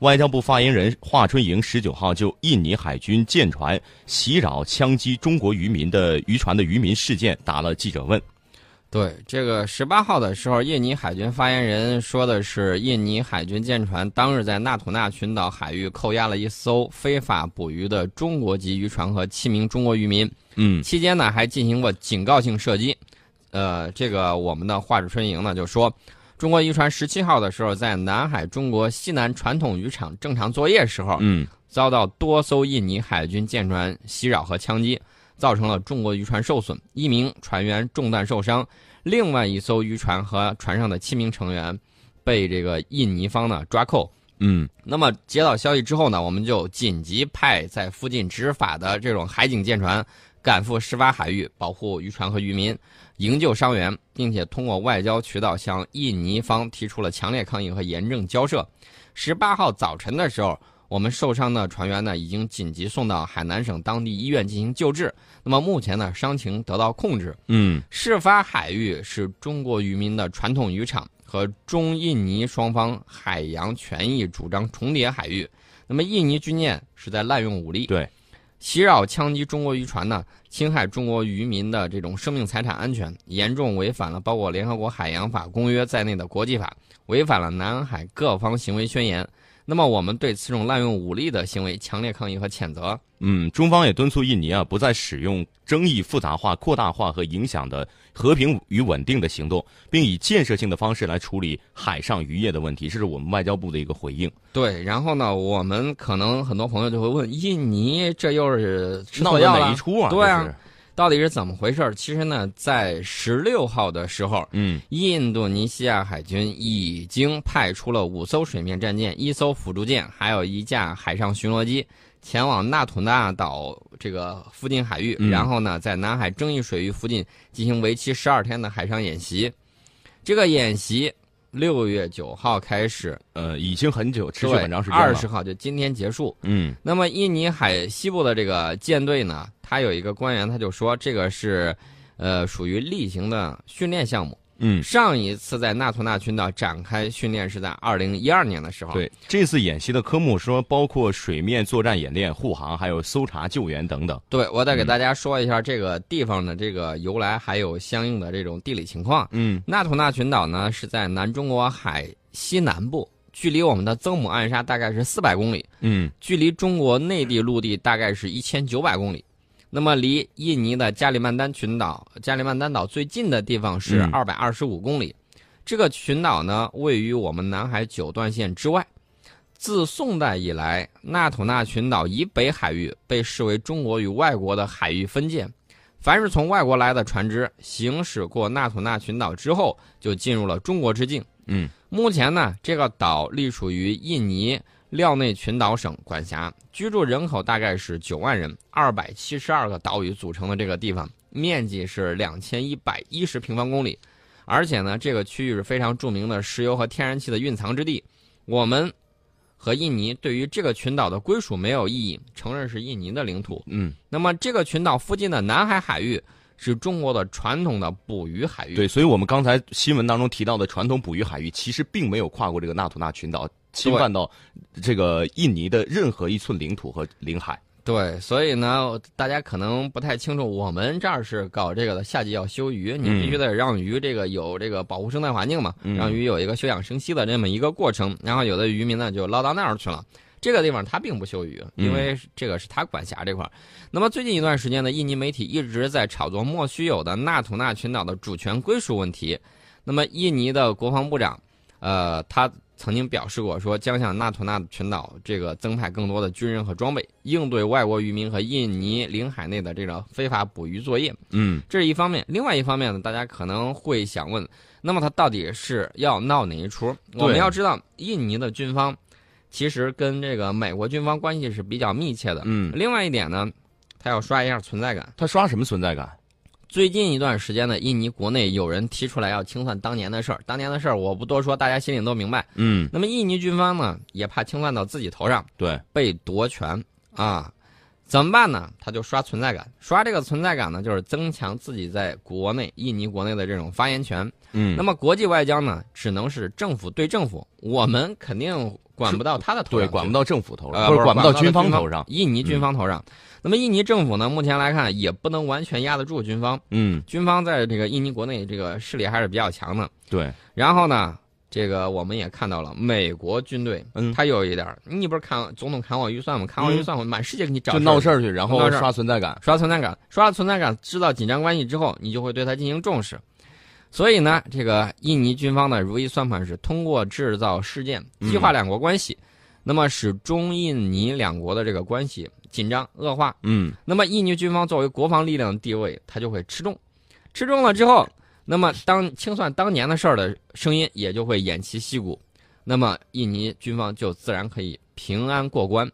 外交部发言人华春莹十九号就印尼海军舰船袭扰枪击中国渔民的渔船的渔民事件答了记者问。对这个十八号的时候，印尼海军发言人说的是，印尼海军舰船当日在纳土纳群岛海域扣押了一艘非法捕鱼的中国籍渔船和七名中国渔民。嗯，期间呢还进行过警告性射击。呃，这个我们的华春莹呢就说，中国渔船十七号的时候在南海中国西南传统渔场正常作业时候，嗯，遭到多艘印尼海军舰船袭扰和枪击。造成了中国渔船受损，一名船员中弹受伤，另外一艘渔船和船上的七名成员被这个印尼方呢抓扣。嗯，那么接到消息之后呢，我们就紧急派在附近执法的这种海警舰船赶赴事发海域，保护渔船和渔民，营救伤员，并且通过外交渠道向印尼方提出了强烈抗议和严正交涉。十八号早晨的时候。我们受伤的船员呢，已经紧急送到海南省当地医院进行救治。那么目前呢，伤情得到控制。嗯，事发海域是中国渔民的传统渔场和中印尼双方海洋权益主张重叠海域。那么印尼军舰是在滥用武力，对，袭扰枪击中国渔船呢，侵害中国渔民的这种生命财产安全，严重违反了包括联合国海洋法公约在内的国际法，违反了南海各方行为宣言。那么，我们对此种滥用武力的行为强烈抗议和谴责。嗯，中方也敦促印尼啊，不再使用争议复杂化、扩大化和影响的和平与稳定的行动，并以建设性的方式来处理海上渔业的问题。这是我们外交部的一个回应。对，然后呢，我们可能很多朋友就会问：印尼这又是闹的哪一出啊？对啊。到底是怎么回事？其实呢，在十六号的时候，嗯，印度尼西亚海军已经派出了五艘水面战舰、一艘辅助舰，还有一架海上巡逻机，前往纳土纳岛这个附近海域，然后呢，在南海争议水域附近进行为期十二天的海上演习。这个演习六月九号开始，呃，已经很久，持续很长时间了。二十号就今天结束。嗯，那么印尼海西部的这个舰队呢？他有一个官员，他就说这个是，呃，属于例行的训练项目。嗯，上一次在纳图纳群岛展开训练是在二零一二年的时候。对，这次演习的科目说包括水面作战演练、护航，还有搜查救援等等。对，我再给大家说一下这个地方的这个由来，还有相应的这种地理情况。嗯，纳图纳群岛呢是在南中国海西南部，距离我们的曾母暗沙大概是四百公里。嗯，距离中国内地陆地大概是一千九百公里。那么，离印尼的加里曼丹群岛、加里曼丹岛最近的地方是二百二十五公里。这个群岛呢，位于我们南海九段线之外。自宋代以来，纳土纳群岛以北海域被视为中国与外国的海域分界。凡是从外国来的船只行驶过纳土纳群岛之后，就进入了中国之境。嗯，目前呢，这个岛隶属于印尼。廖内群岛省管辖，居住人口大概是九万人，二百七十二个岛屿组成的这个地方，面积是两千一百一十平方公里，而且呢，这个区域是非常著名的石油和天然气的蕴藏之地。我们和印尼对于这个群岛的归属没有异议，承认是印尼的领土。嗯，那么这个群岛附近的南海海域是中国的传统的捕鱼海域。对，所以我们刚才新闻当中提到的传统捕鱼海域，其实并没有跨过这个纳土纳群岛。侵犯到这个印尼的任何一寸领土和领海。对，所以呢，大家可能不太清楚，我们这儿是搞这个的，夏季要休渔，你必须得让鱼这个有这个保护生态环境嘛，让鱼有一个休养生息的这么一个过程。然后有的渔民呢就捞到那儿去了，这个地方他并不休渔，因为这个是他管辖这块儿。那么最近一段时间呢，印尼媒体一直在炒作莫须有的纳土纳群岛的主权归属问题。那么印尼的国防部长，呃，他。曾经表示过，说将向纳图纳群岛这个增派更多的军人和装备，应对外国渔民和印尼领海内的这个非法捕鱼作业。嗯，这是一方面。另外一方面呢，大家可能会想问，那么他到底是要闹哪一出？我们要知道，印尼的军方其实跟这个美国军方关系是比较密切的。嗯，另外一点呢，他要刷一下存在感。他刷什么存在感？最近一段时间呢，印尼国内有人提出来要清算当年的事儿。当年的事儿我不多说，大家心里都明白。嗯，那么印尼军方呢，也怕清算到自己头上，对，被夺权啊，怎么办呢？他就刷存在感，刷这个存在感呢，就是增强自己在国内印尼国内的这种发言权。嗯，那么国际外交呢，只能是政府对政府，我们肯定管不到他的头上，对，管不到政府头上，呃，或者不到管不军方头上。印尼军方头上。那么印尼政府呢，目前来看也不能完全压得住军方。嗯，军方在这个印尼国内这个势力还是比较强的。对。然后呢，这个我们也看到了，美国军队，嗯，他有一点你不是砍总统砍我预算吗？砍我预算，我满世界给你找就闹事儿去，然后刷存在感，刷存在感，刷了存在感，知道紧张关系之后，你就会对他进行重视。所以呢，这个印尼军方的如意算盘是通过制造事件，激化两国关系，那么使中印尼两国的这个关系紧张恶化。嗯，那么印尼军方作为国防力量的地位，他就会吃重，吃重了之后，那么当清算当年的事儿的声音也就会偃旗息鼓，那么印尼军方就自然可以平安过关。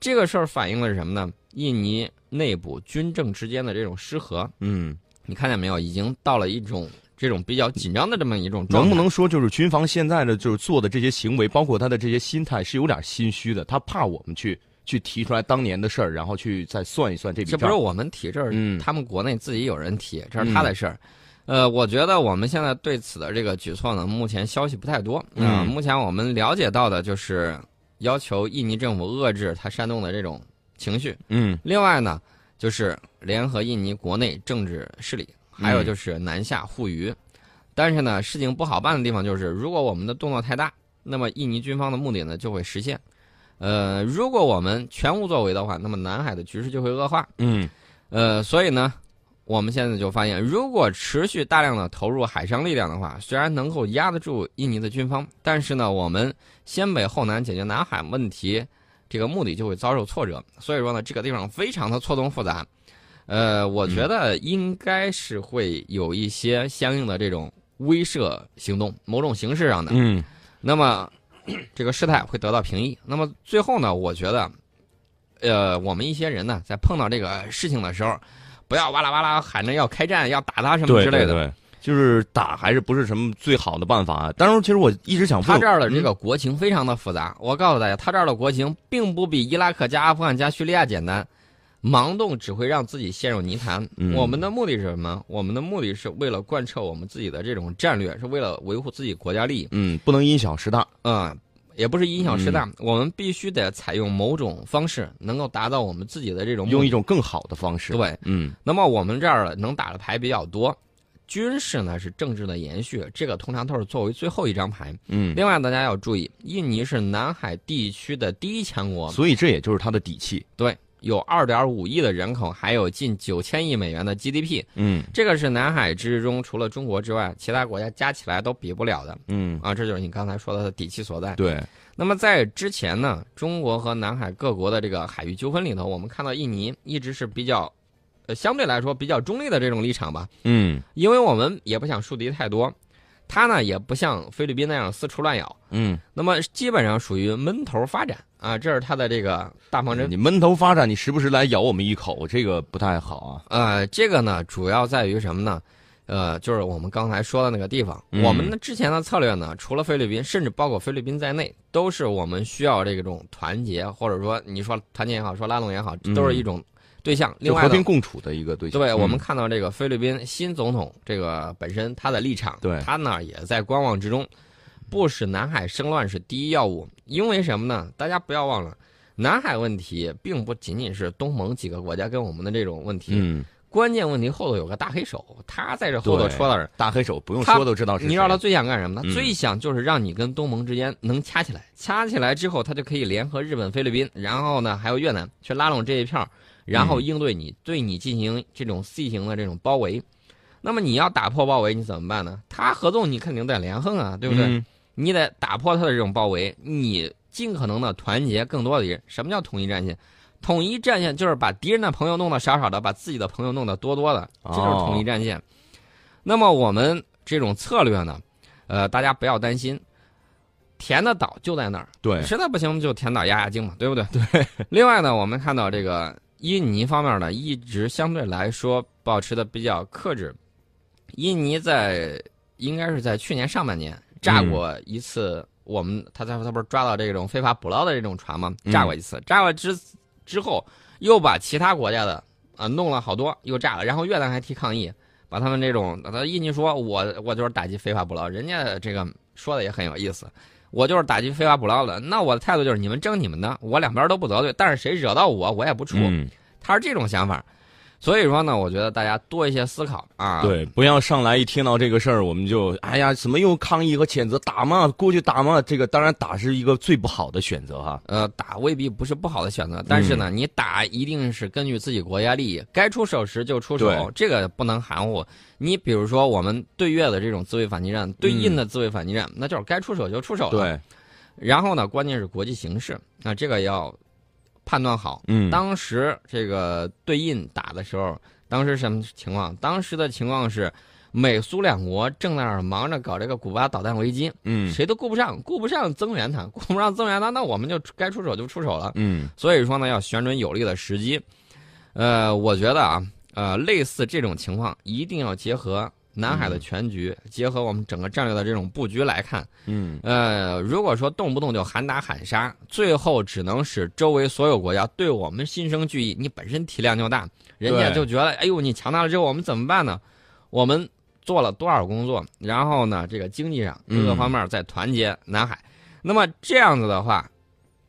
这个事儿反映的是什么呢？印尼内部军政之间的这种失和。嗯，你看见没有？已经到了一种。这种比较紧张的这么一种，能不能说就是军方现在的就是做的这些行为，包括他的这些心态是有点心虚的，他怕我们去去提出来当年的事儿，然后去再算一算这笔账。这不是我们提，这是他们国内自己有人提，这是他的事儿。呃，我觉得我们现在对此的这个举措呢，目前消息不太多。嗯，目前我们了解到的就是要求印尼政府遏制他煽动的这种情绪。嗯，另外呢，就是联合印尼国内政治势力。还有就是南下护渔，但是呢，事情不好办的地方就是，如果我们的动作太大，那么印尼军方的目的呢就会实现。呃，如果我们全无作为的话，那么南海的局势就会恶化。嗯，呃，所以呢，我们现在就发现，如果持续大量的投入海上力量的话，虽然能够压得住印尼的军方，但是呢，我们先北后南解决南海问题，这个目的就会遭受挫折。所以说呢，这个地方非常的错综复杂。呃，我觉得应该是会有一些相应的这种威慑行动，某种形式上的。嗯，那么这个事态会得到平抑。那么最后呢，我觉得，呃，我们一些人呢，在碰到这个事情的时候，不要哇啦哇啦喊着要开战、要打他什么之类的。对对，就是打还是不是什么最好的办法。当然，其实我一直想问，他这儿的这个国情非常的复杂。我告诉大家，他这儿的国情并不比伊拉克加阿富汗加叙利亚简单。盲动只会让自己陷入泥潭。我们的目的是什么？我们的目的是为了贯彻我们自己的这种战略，是为了维护自己国家利益。嗯，不能因小失大。嗯，也不是因小失大，我们必须得采用某种方式，能够达到我们自己的这种用一种更好的方式。对，嗯。那么我们这儿能打的牌比较多，军事呢是政治的延续，这个通常都是作为最后一张牌。嗯。另外，大家要注意，印尼是南海地区的第一强国，所以这也就是它的底气。对。有二点五亿的人口，还有近九千亿美元的 GDP，嗯，这个是南海之中除了中国之外，其他国家加起来都比不了的，嗯啊，这就是你刚才说的底气所在。对。那么在之前呢，中国和南海各国的这个海域纠纷里头，我们看到印尼一直是比较，呃，相对来说比较中立的这种立场吧。嗯，因为我们也不想树敌太多。它呢也不像菲律宾那样四处乱咬，嗯，那么基本上属于闷头发展啊，这是它的这个大方针。你闷头发展，你时不时来咬我们一口，这个不太好啊。呃，这个呢主要在于什么呢？呃，就是我们刚才说的那个地方，我们的之前的策略呢，除了菲律宾，甚至包括菲律宾在内，都是我们需要这种团结，或者说你说团结也好，说拉拢也好，都是一种。对象，另外和平共处的一个对象。对，我们看到这个菲律宾新总统这个本身他的立场，对他呢也在观望之中，不使南海生乱是第一要务。因为什么呢？大家不要忘了，南海问题并不仅仅是东盟几个国家跟我们的这种问题，嗯，关键问题后头有个大黑手，他在这后头戳到人。大黑手不用说都知道是。你知道他最想干什么呢？最想就是让你跟东盟之间能掐起来，掐起来之后，他就可以联合日本、菲律宾，然后呢还有越南去拉拢这一票。然后应对你，对你进行这种 C 型的这种包围，那么你要打破包围，你怎么办呢？他合纵，你肯定得连横啊，对不对？你得打破他的这种包围，你尽可能的团结更多的人。什么叫统一战线？统一战线就是把敌人的朋友弄得少少的，把自己的朋友弄得多多的，这就是统一战线。那么我们这种策略呢，呃，大家不要担心，填的岛就在那儿，对，实在不行就填岛压压惊嘛，对不对？对。另外呢，我们看到这个。印尼方面呢，一直相对来说保持的比较克制。印尼在应该是在去年上半年炸过一次，我们他他他不是抓到这种非法捕捞的这种船吗？炸过一次，炸过之之后又把其他国家的啊弄了好多又炸了，然后越南还提抗议，把他们这种，他印尼说我我就是打击非法捕捞，人家这个说的也很有意思，我就是打击非法捕捞的，那我的态度就是你们争你们的，我两边都不得罪，但是谁惹到我，我也不出。嗯，他是这种想法，所以说呢，我觉得大家多一些思考啊。对，不要上来一听到这个事儿，我们就哎呀，怎么又抗议和谴责打嘛，过去打嘛，这个当然打是一个最不好的选择哈。呃，打未必不是不好的选择，但是呢，你打一定是根据自己国家利益，该出手时就出手，这个不能含糊。你比如说我们对越的这种自卫反击战，对印的自卫反击战，那就是该出手就出手了。。对，然后呢，关键是国际形势，那这个要判断好。嗯，当时这个对印打的时候，当时什么情况？当时的情况是，美苏两国正在那儿忙着搞这个古巴导弹危机，嗯谁都顾不上，顾不上增援他，顾不上增援他，那我们就该出手就出手了。嗯所以说呢，要选准有利的时机。呃，我觉得啊，呃，类似这种情况，一定要结合南海的全局，结合我们整个战略的这种布局来看。嗯呃，如果说动不动就喊打喊杀，最后只能使周围所有国家对我们心生惧意。你本身体量就大，人家就觉得，哎呦，你强大了之后，我们怎么办呢？我们做了多少工作？然后呢，这个经济上各个嗯方面在团结南海。那么这样子的话，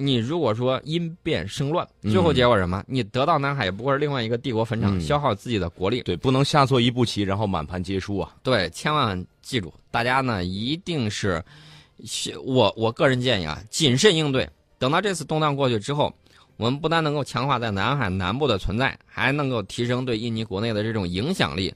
你如果说因变生乱，嗯最后结果什么？你得到南海也不过是另外一个帝国坟场，嗯消耗自己的国力。对，不能下错一步棋，然后满盘皆输啊。对，千万记住，大家呢一定是，是我我个人建议啊，谨慎应对。等到这次动荡过去之后，我们不但能够强化在南海南部的存在，还能够提升对印尼国内的这种影响力。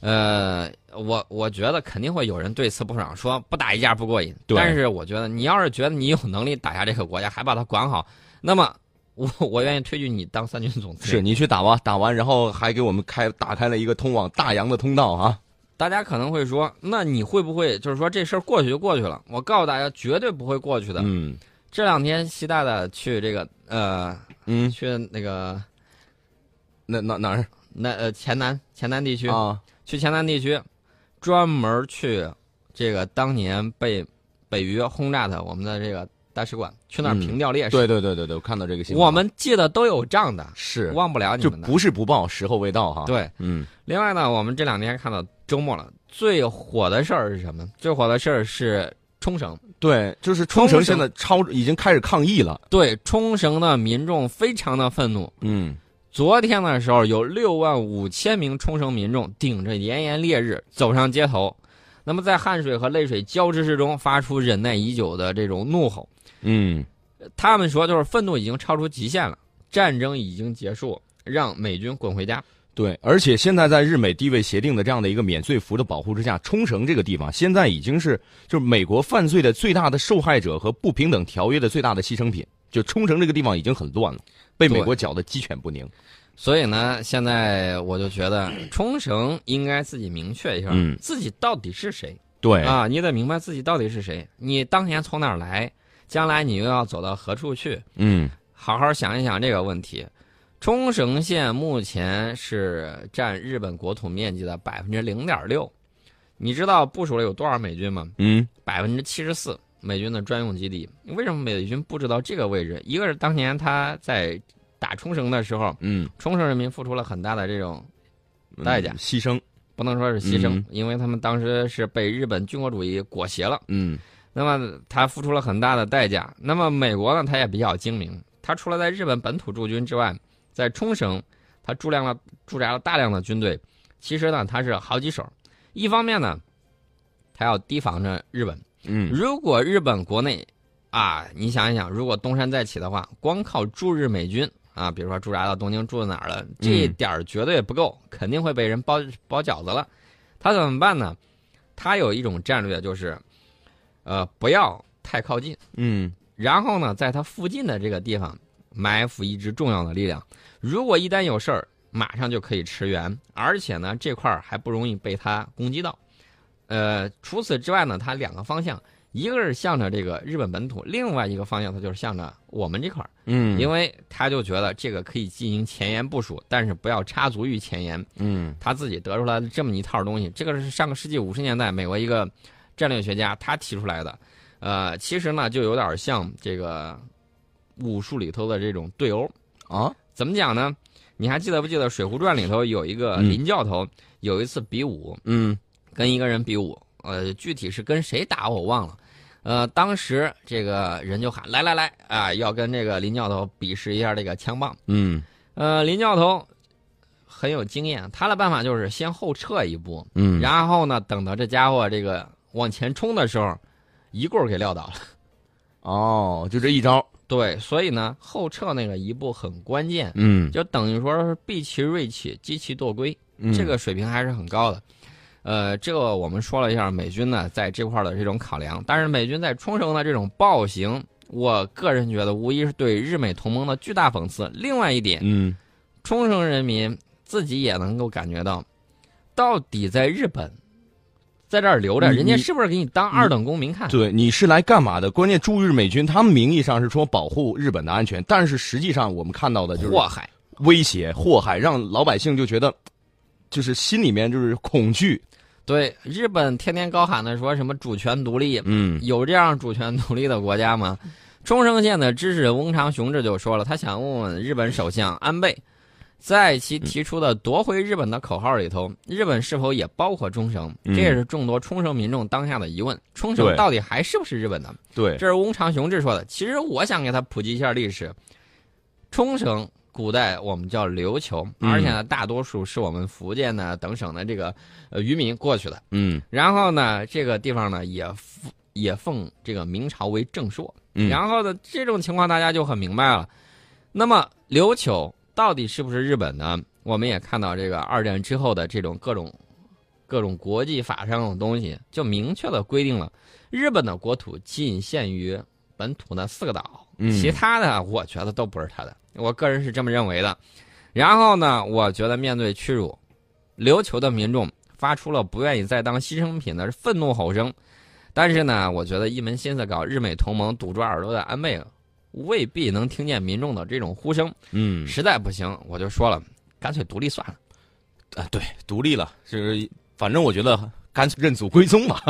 呃，我我觉得肯定会有人对此不爽，说不打一架不过瘾。对但是我觉得你要是觉得你有能力打下这个国家，还把它管好，那么 我我愿意推举你当三军总司令。是你去打吧，打完然后还给我们开打开了一个通往大洋的通道啊。大家可能会说，那你会不会就是说这事儿过去就过去了？我告诉大家，绝对不会过去的。嗯这两天习大大去这个呃，嗯，去那个那哪哪儿南呃黔南黔南地区，啊？去黔南地区，专门去这个当年被北约轰炸的我们的这个大使馆，去那儿嗯凭吊烈士。对对对对对，我看到这个新闻，我们记得都有账的，是忘不了你就们的。不是不报，时候未到哈。，对，嗯另外呢，我们这两天看到周末了，最火的事儿是什么？最火的事儿是冲绳。对，就是冲绳现在超已经开始抗议了。对冲绳的民众非常的愤怒。嗯昨天的时候，有六万五千名冲绳民众顶着炎炎烈日走上街头，那么在汗水和泪水交织之中，发出忍耐已久的这种怒吼。嗯他们说，就是愤怒已经超出极限了，战争已经结束，让美军滚回家。对，而且现在在日美地位协定的这样的一个免罪符的保护之下，冲绳这个地方现在已经是就是美国犯罪的最大的受害者和不平等条约的最大的牺牲品。就冲绳这个地方已经很乱了，被美国搅得鸡犬不宁。所以呢，现在我就觉得冲绳应该自己明确一下，嗯自己到底是谁对，啊？你得明白自己到底是谁，你当年从哪儿来，将来你又要走到何处去？嗯好好想一想这个问题。冲绳县目前是占日本国土面积的百分之零点六，你知道部署了有多少美军吗？嗯百分之七十四，美军的专用基地。为什么美军布置到这个位置？一个是当年他在打冲绳的时候，嗯，冲绳人民付出了很大的这种代价嗯牺牲。不能说是牺牲，嗯因为他们当时是被日本军国主义裹挟了。嗯那么他付出了很大的代价。那么美国呢，他也比较精明，他除了在日本本土驻军之外，在冲绳，他驻量了驻扎了大量的军队。其实呢，他是好几手。一方面呢，他要提防着日本。嗯如果日本国内啊，你想一想，如果东山再起的话，光靠驻日美军啊，比如说驻扎到东京驻到哪儿了，这一点儿绝对不够，肯定会被人包包饺子了。他怎么办呢？他有一种战略，就是，呃，不要太靠近，嗯然后呢，在他附近的这个地方埋伏一支重要的力量。如果一旦有事儿，马上就可以驰援，而且呢，这块儿还不容易被他攻击到。呃，除此之外呢，它两个方向，一个是向着这个日本本土，另外一个方向它就是向着我们这块儿，嗯，因为他就觉得这个可以进行前沿部署，但是不要插足于前沿。嗯他自己得出来的这么一套东西，这个是上个世纪五十年代美国一个战略学家他提出来的。呃，其实呢，就有点像这个武术里头的这种对殴。啊怎么讲呢？你还记得不记得《水浒传》里头有一个林教头，有一次比武，嗯，跟一个人比武，呃，具体是跟谁打我忘了，呃，当时这个人就喊来来来啊，要跟这个林教头比试一下这个枪棒，嗯，呃，林教头很有经验，他的办法就是先后撤一步，嗯，然后呢，等到这家伙这个往前冲的时候，一棍儿给撂倒了。哦，就这一招，对，所以呢，后撤那个一步很关键，嗯，就等于说是避其锐气，击其惰归，嗯这个水平还是很高的。呃，这个我们说了一下美军呢在这块儿的这种考量，但是美军在冲绳的这种暴行，我个人觉得无疑是对日美同盟的巨大讽刺。另外一点，嗯，冲绳人民自己也能够感觉到，到底在日本，在这儿留着，人家是不是给你当二等公民看？对，你是来干嘛的？关键驻日美军，他们名义上是说保护日本的安全，但是实际上我们看到的就是祸害。威胁、祸害，让老百姓就觉得，就是心里面就是恐惧。对，日本天天高喊的说什么主权独立，嗯有这样主权独立的国家吗？冲绳县的知事翁长雄志就说了，他想问问日本首相安倍，在其提出的夺回日本的口号里头，日本是否也包括冲绳？嗯这也是众多冲绳民众当下的疑问：冲绳到底还是不是日本的？对，这是翁长雄志说的。其实我想给他普及一下历史。冲绳古代我们叫琉球，嗯而且呢，大多数是我们福建呢等省的这个呃渔民过去的。嗯然后呢，这个地方呢也奉也奉这个明朝为正朔。嗯，然后呢，这种情况大家就很明白了。那么琉球到底是不是日本呢？我们也看到这个二战之后的这种各种各种国际法上的东西，就明确的规定了日本的国土仅限于本土的四个岛，嗯其他的我觉得都不是他的。我个人是这么认为的。然后呢，我觉得面对屈辱，琉球的民众发出了不愿意再当牺牲品的愤怒吼声。但是呢，我觉得一门心思搞日美同盟、堵住耳朵的安倍，未必能听见民众的这种呼声。嗯实在不行，我就说了，干脆独立算了。啊，对，独立了，是，反正我觉得干脆认祖归宗嘛。